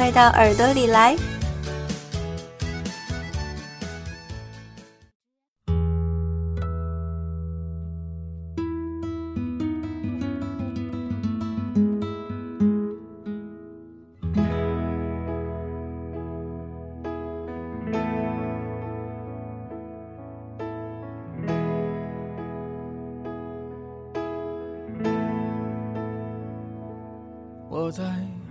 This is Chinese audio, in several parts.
快到耳朵里来！我在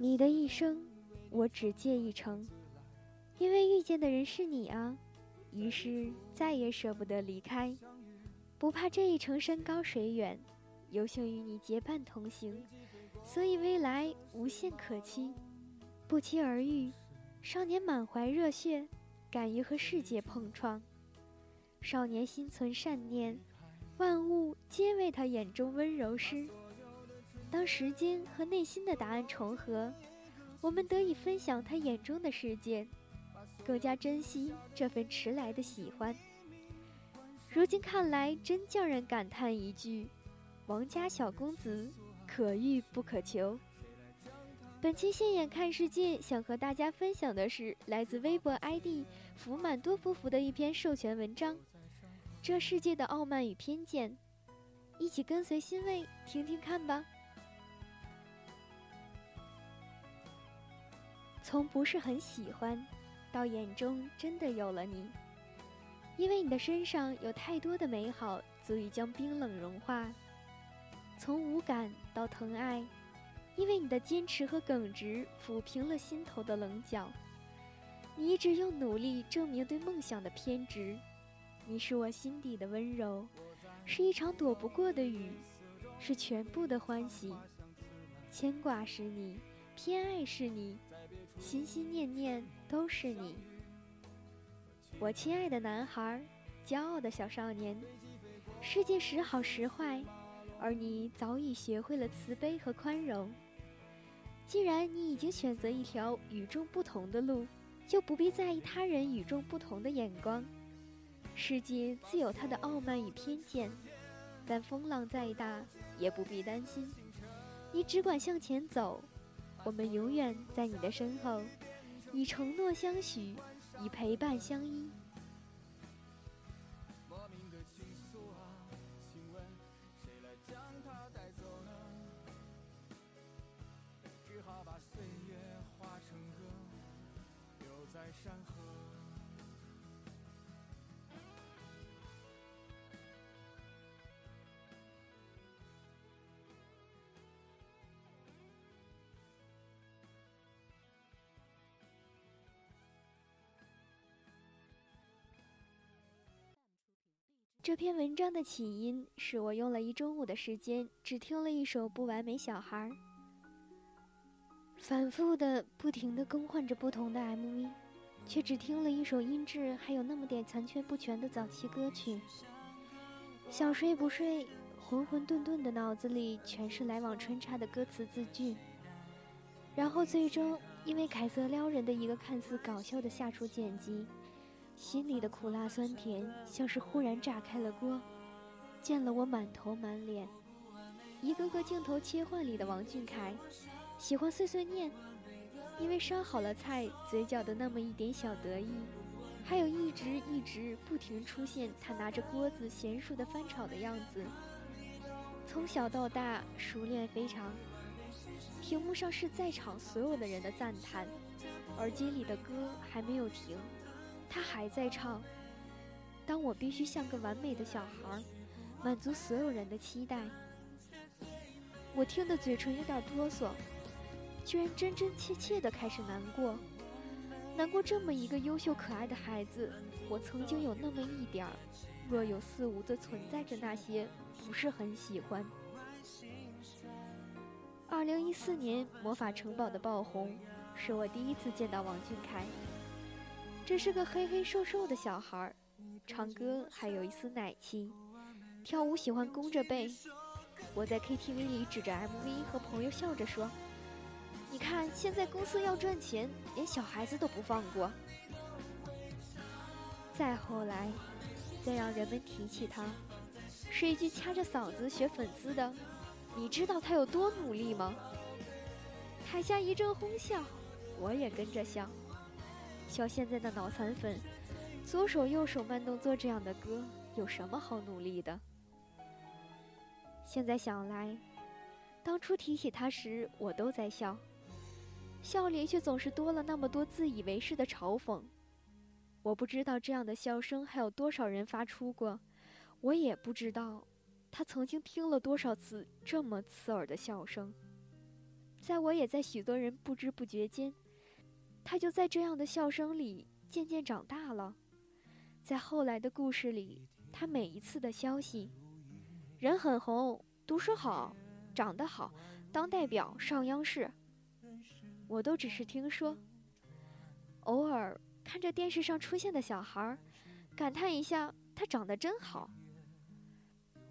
你的一生，我只借一程，因为遇见的人是你啊，于是再也舍不得离开，不怕这一程山高水远，有幸与你结伴同行，所以未来无限可期。不期而遇，少年满怀热血，敢于和世界碰撞。少年心存善念，万物皆为他眼中温柔诗。当时间和内心的答案重合，我们得以分享他眼中的世界，更加珍惜这份迟来的喜欢。如今看来，真叫人感叹一句：“王家小公子，可遇不可求。”本期现眼看世界，想和大家分享的是来自微博 ID 福满多夫妇的一篇授权文章。这世界的傲慢与偏见，一起跟随欣慰听听看吧。从不是很喜欢，到眼中真的有了你，因为你的身上有太多的美好，足以将冰冷融化。从无感到疼爱，因为你的坚持和耿直，抚平了心头的棱角。你一直用努力证明对梦想的偏执。你是我心底的温柔，是一场躲不过的雨，是全部的欢喜。牵挂是你，偏爱是你。心心念念都是你，我亲爱的男孩，骄傲的小少年。世界时好时坏，而你早已学会了慈悲和宽容。既然你已经选择一条与众不同的路，就不必在意他人与众不同的眼光。世界自有它的傲慢与偏见，但风浪再大也不必担心，你只管向前走。我们永远在你的身后，以承诺相许，以陪伴相依。莫名的情愫啊，请问谁来将它带走呢？只好把岁月化成歌，留在山河。这篇文章的起因是我用了一中午的时间，只听了一首《不完美小孩》，反复的、不停的更换着不同的 MV，却只听了一首音质还有那么点残缺不全的早期歌曲。想睡不睡，浑浑沌沌的脑子里全是来往穿插的歌词字句，然后最终因为凯瑟撩人的一个看似搞笑的下厨剪辑。心里的苦辣酸甜，像是忽然炸开了锅，溅了我满头满脸。一个个镜头切换里的王俊凯，喜欢碎碎念，因为烧好了菜，嘴角的那么一点小得意，还有一直一直不停出现他拿着锅子娴熟的翻炒的样子。从小到大，熟练非常。屏幕上是在场所有的人的赞叹。耳机里的歌还没有停，他还在唱。当我必须像个完美的小孩，满足所有人的期待。我听得嘴唇有点哆嗦，居然真真切切的开始难过，难过这么一个优秀可爱的孩子，我曾经有那么一点儿若有似无的存在着那些不是很喜欢。二零一四年《魔法城堡》的爆红，是我第一次见到王俊凯。这是个黑黑瘦瘦的小孩，唱歌还有一丝奶气，跳舞喜欢弓着背。我在 KTV 里指着 MV 和朋友笑着说：“你看，现在公司要赚钱，连小孩子都不放过。”再后来，再让人们提起他，是一句掐着嗓子学粉丝的：“你知道他有多努力吗？”台下一阵哄笑，我也跟着笑，笑现在的脑残粉，左手右手慢动作这样的歌有什么好努力的？现在想来，当初提起他时，我都在笑，笑里却总是多了那么多自以为是的嘲讽。我不知道这样的笑声还有多少人发出过，我也不知道他曾经听了多少次这么刺耳的笑声。在我也在许多人不知不觉间，他就在这样的笑声里渐渐长大了。在后来的故事里，他每一次的消息。人很红，读书好，长得好，当代表上央视，我都只是听说。偶尔看着电视上出现的小孩，感叹一下他长得真好。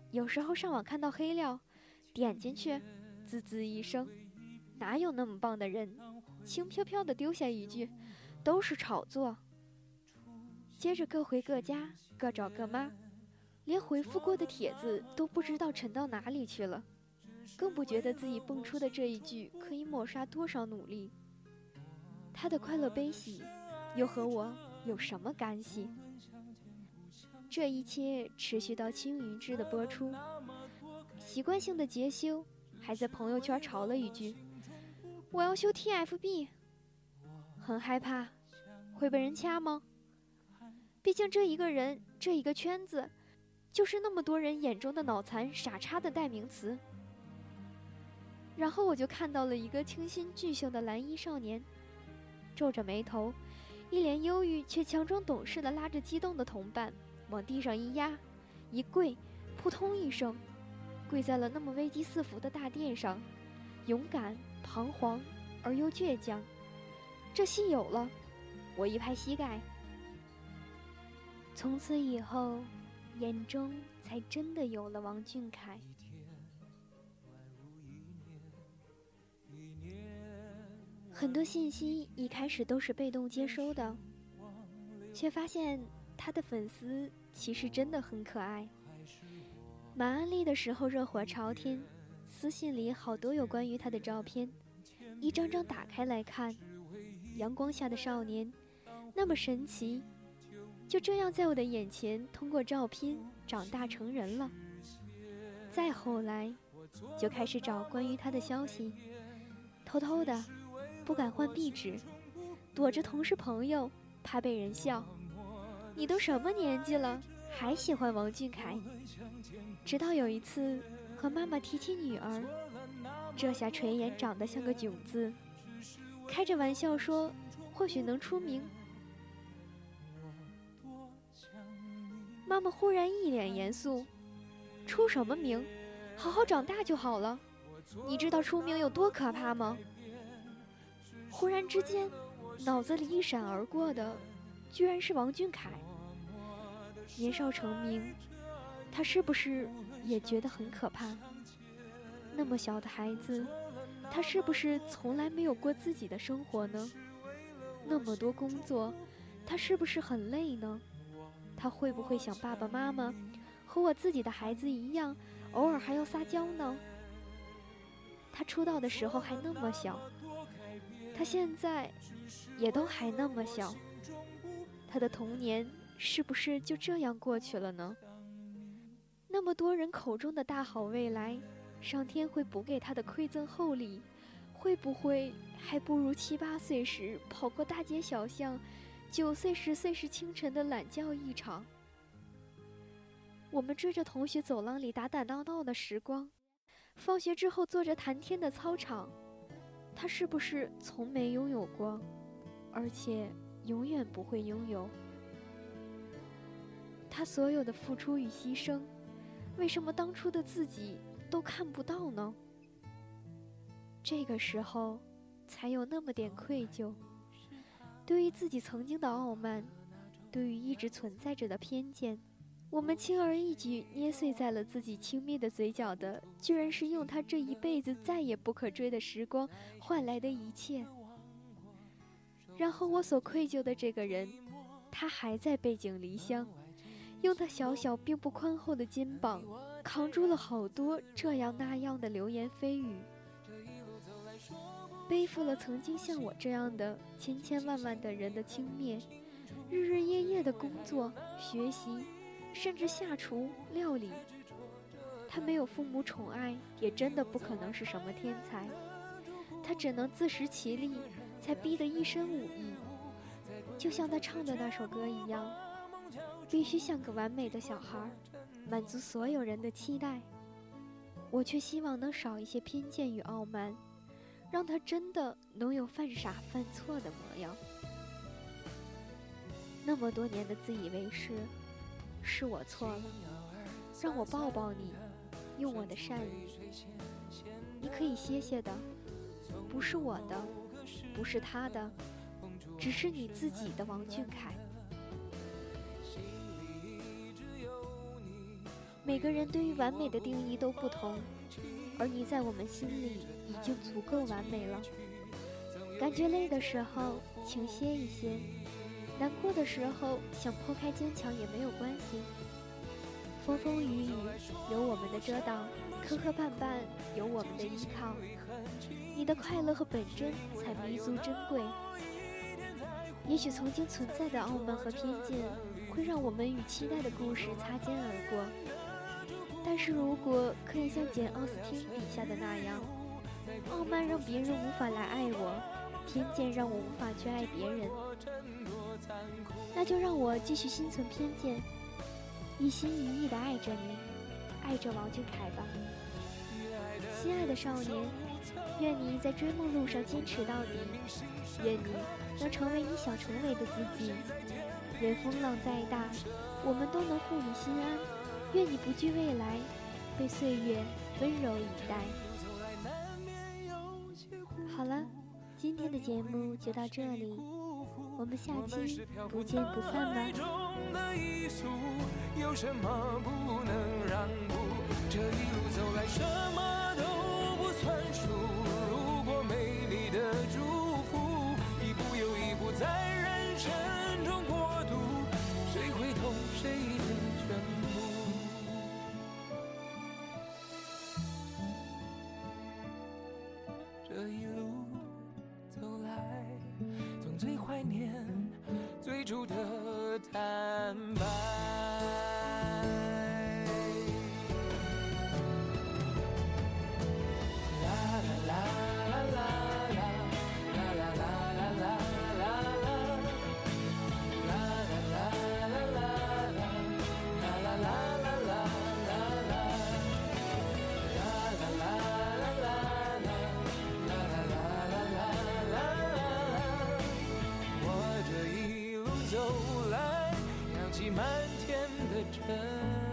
有时候上网看到黑料，点进去，滋滋一声，哪有那么棒的人？轻飘飘的丢下一句，都是炒作。接着各回各家，各找各妈。连回复过的帖子都不知道沉到哪里去了，更不觉得自己蹦出的这一句可以抹杀多少努力。他的快乐悲喜，又和我有什么干系？这一切持续到青云志的播出，习惯性的杰修，还在朋友圈嘲了一句：“我要修 TFB。”很害怕，会被人掐吗？毕竟这一个人，这一个圈子。就是那么多人眼中的脑残傻叉的代名词。然后我就看到了一个清新巨秀的蓝衣少年，皱着眉头，一脸忧郁却强装懂事的拉着激动的同伴往地上一压，一跪，扑通一声，跪在了那么危机四伏的大殿上，勇敢、彷徨而又倔强。这戏有了，我一拍膝盖。从此以后。眼中才真的有了王俊凯。很多信息一开始都是被动接收的，却发现他的粉丝其实真的很可爱。马安利的时候热火朝天，私信里好多有关于他的照片，一张张打开来看，阳光下的少年，那么神奇。就这样，在我的眼前，通过照片长大成人了。再后来，就开始找关于他的消息，偷偷的，不敢换壁纸，躲着同事朋友，怕被人笑。你都什么年纪了，还喜欢王俊凯？直到有一次和妈妈提起女儿，这下垂眼长得像个囧字，开着玩笑说，或许能出名。妈妈忽然一脸严肃：“出什么名？好好长大就好了。你知道出名有多可怕吗？”忽然之间，脑子里一闪而过的，居然是王俊凯。年少成名，他是不是也觉得很可怕？那么小的孩子，他是不是从来没有过自己的生活呢？那么多工作，他是不是很累呢？他会不会想爸爸妈妈，和我自己的孩子一样，偶尔还要撒娇呢？他出道的时候还那么小，他现在也都还那么小，他的童年是不是就这样过去了呢？那么多人口中的大好未来，上天会补给他的馈赠厚礼，会不会还不如七八岁时跑过大街小巷，九岁十岁时清晨的懒觉一场？我们追着同学走廊里打打闹闹的时光，放学之后坐着谈天的操场，他是不是从没拥有过，而且永远不会拥有？他所有的付出与牺牲，为什么当初的自己都看不到呢？这个时候，才有那么点愧疚，对于自己曾经的傲慢，对于一直存在着的偏见。我们轻而易举捏碎在了自己轻蔑的嘴角的，居然是用他这一辈子再也不可追的时光换来的一切。然后我所愧疚的这个人，他还在背井离乡，用他小小并不宽厚的肩膀，扛住了好多这样那样的流言蜚语，背负了曾经像我这样的千千万万的人的轻蔑，日日夜夜的工作学习。甚至下厨料理，他没有父母宠爱，也真的不可能是什么天才。他只能自食其力，才逼得一身武艺。就像他唱的那首歌一样，必须像个完美的小孩，满足所有人的期待。我却希望能少一些偏见与傲慢，让他真的能有犯傻犯错的模样。那么多年的自以为是。是我错了，让我抱抱你，用我的善意。你可以歇歇的，不是我的，不是他的，只是你自己的王俊凯。每个人对于完美的定义都不同，而你在我们心里已经足够完美了。感觉累的时候，请歇一歇。难过的时候，想抛开坚强也没有关系。风风雨雨有我们的遮挡，磕磕绊绊有我们的依靠。你的快乐和本真才弥足珍贵。也许曾经存在的傲慢和偏见，会让我们与期待的故事擦肩而过。但是如果可以像简·奥斯汀笔下的那样，傲慢让别人无法来爱我，偏见让我无法去爱别人。那就让我继续心存偏见，一心一意的爱着你，爱着王俊凯吧，心爱的少年，愿你在追梦路上坚持到底，愿你能成为你想成为的自己。任风浪再大，我们都能护你心安。愿你不惧未来，被岁月温柔以待。好了，今天的节目就到这里。我们下期不见不散吧。走来扬起漫天的尘